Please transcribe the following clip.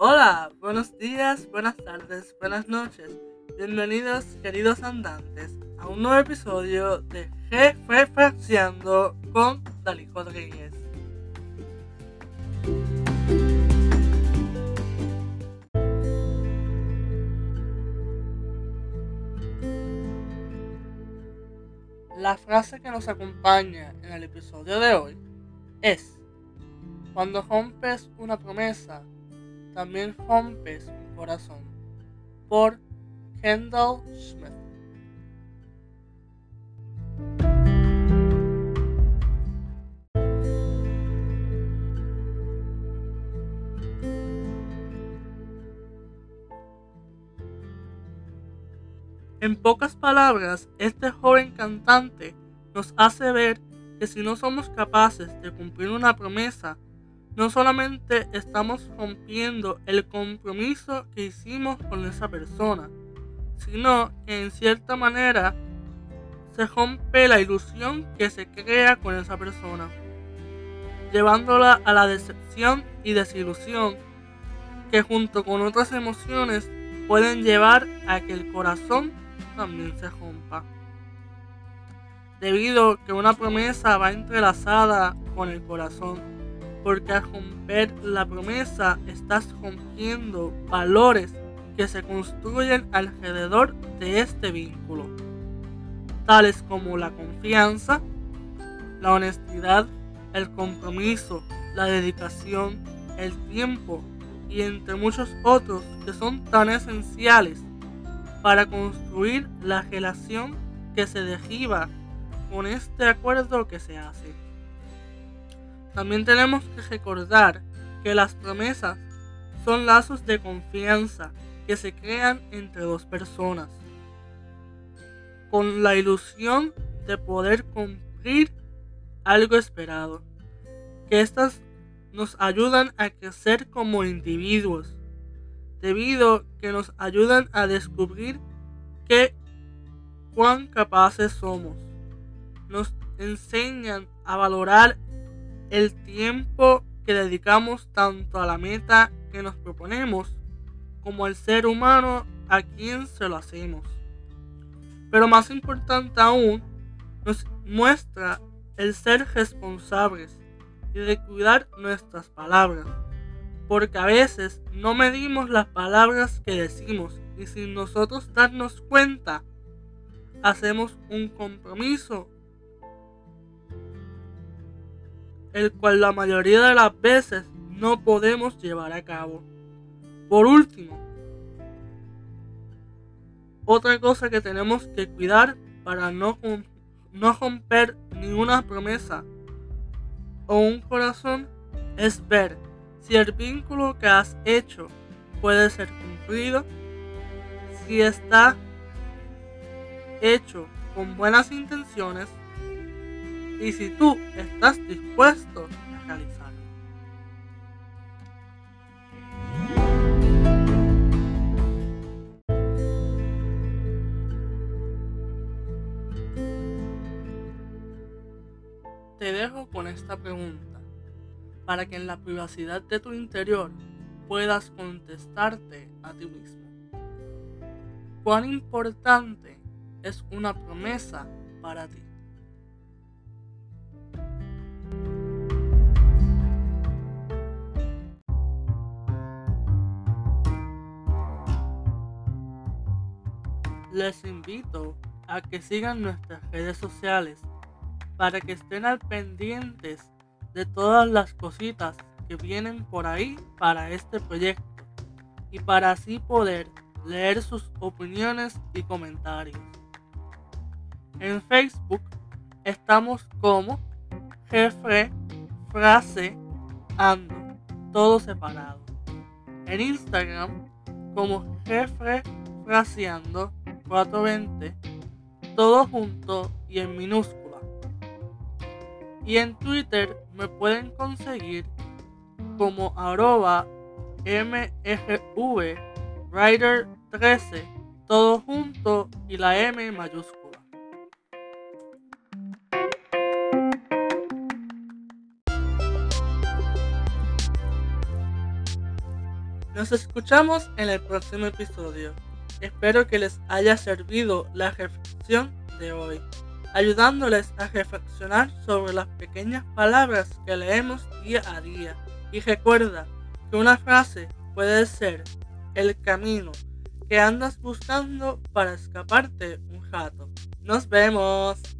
Hola, buenos días, buenas tardes, buenas noches. Bienvenidos, queridos andantes, a un nuevo episodio de G Reflexionando con Dalí Rodríguez. La frase que nos acompaña en el episodio de hoy es, cuando rompes una promesa, también rompes un corazón. Por Kendall Smith. En pocas palabras, este joven cantante nos hace ver que si no somos capaces de cumplir una promesa, no solamente estamos rompiendo el compromiso que hicimos con esa persona, sino que en cierta manera se rompe la ilusión que se crea con esa persona, llevándola a la decepción y desilusión que junto con otras emociones pueden llevar a que el corazón también se rompa. Debido a que una promesa va entrelazada con el corazón porque al romper la promesa estás rompiendo valores que se construyen alrededor de este vínculo, tales como la confianza, la honestidad, el compromiso, la dedicación, el tiempo y entre muchos otros que son tan esenciales para construir la relación que se deriva con este acuerdo que se hace. También tenemos que recordar que las promesas son lazos de confianza que se crean entre dos personas, con la ilusión de poder cumplir algo esperado, que estas nos ayudan a crecer como individuos, debido que nos ayudan a descubrir que cuán capaces somos, nos enseñan a valorar el tiempo que dedicamos tanto a la meta que nos proponemos como al ser humano a quien se lo hacemos. Pero más importante aún, nos muestra el ser responsables y de cuidar nuestras palabras, porque a veces no medimos las palabras que decimos y sin nosotros darnos cuenta, hacemos un compromiso el cual la mayoría de las veces no podemos llevar a cabo. Por último, otra cosa que tenemos que cuidar para no, no romper ninguna promesa o un corazón es ver si el vínculo que has hecho puede ser cumplido, si está hecho con buenas intenciones y si tú estás dispuesto a realizarlo. Te dejo con esta pregunta para que en la privacidad de tu interior puedas contestarte a ti mismo. ¿Cuán importante es una promesa para ti? Les invito a que sigan nuestras redes sociales para que estén al pendientes de todas las cositas que vienen por ahí para este proyecto y para así poder leer sus opiniones y comentarios. En Facebook estamos como jefe, frase, ando, todo separado. En Instagram como jefe, fraseando 420, todo junto y en minúscula. Y en Twitter me pueden conseguir como arroba mfv writer 13, todo junto y la M mayúscula. Nos escuchamos en el próximo episodio. Espero que les haya servido la reflexión de hoy, ayudándoles a reflexionar sobre las pequeñas palabras que leemos día a día. Y recuerda que una frase puede ser el camino que andas buscando para escaparte un rato. Nos vemos.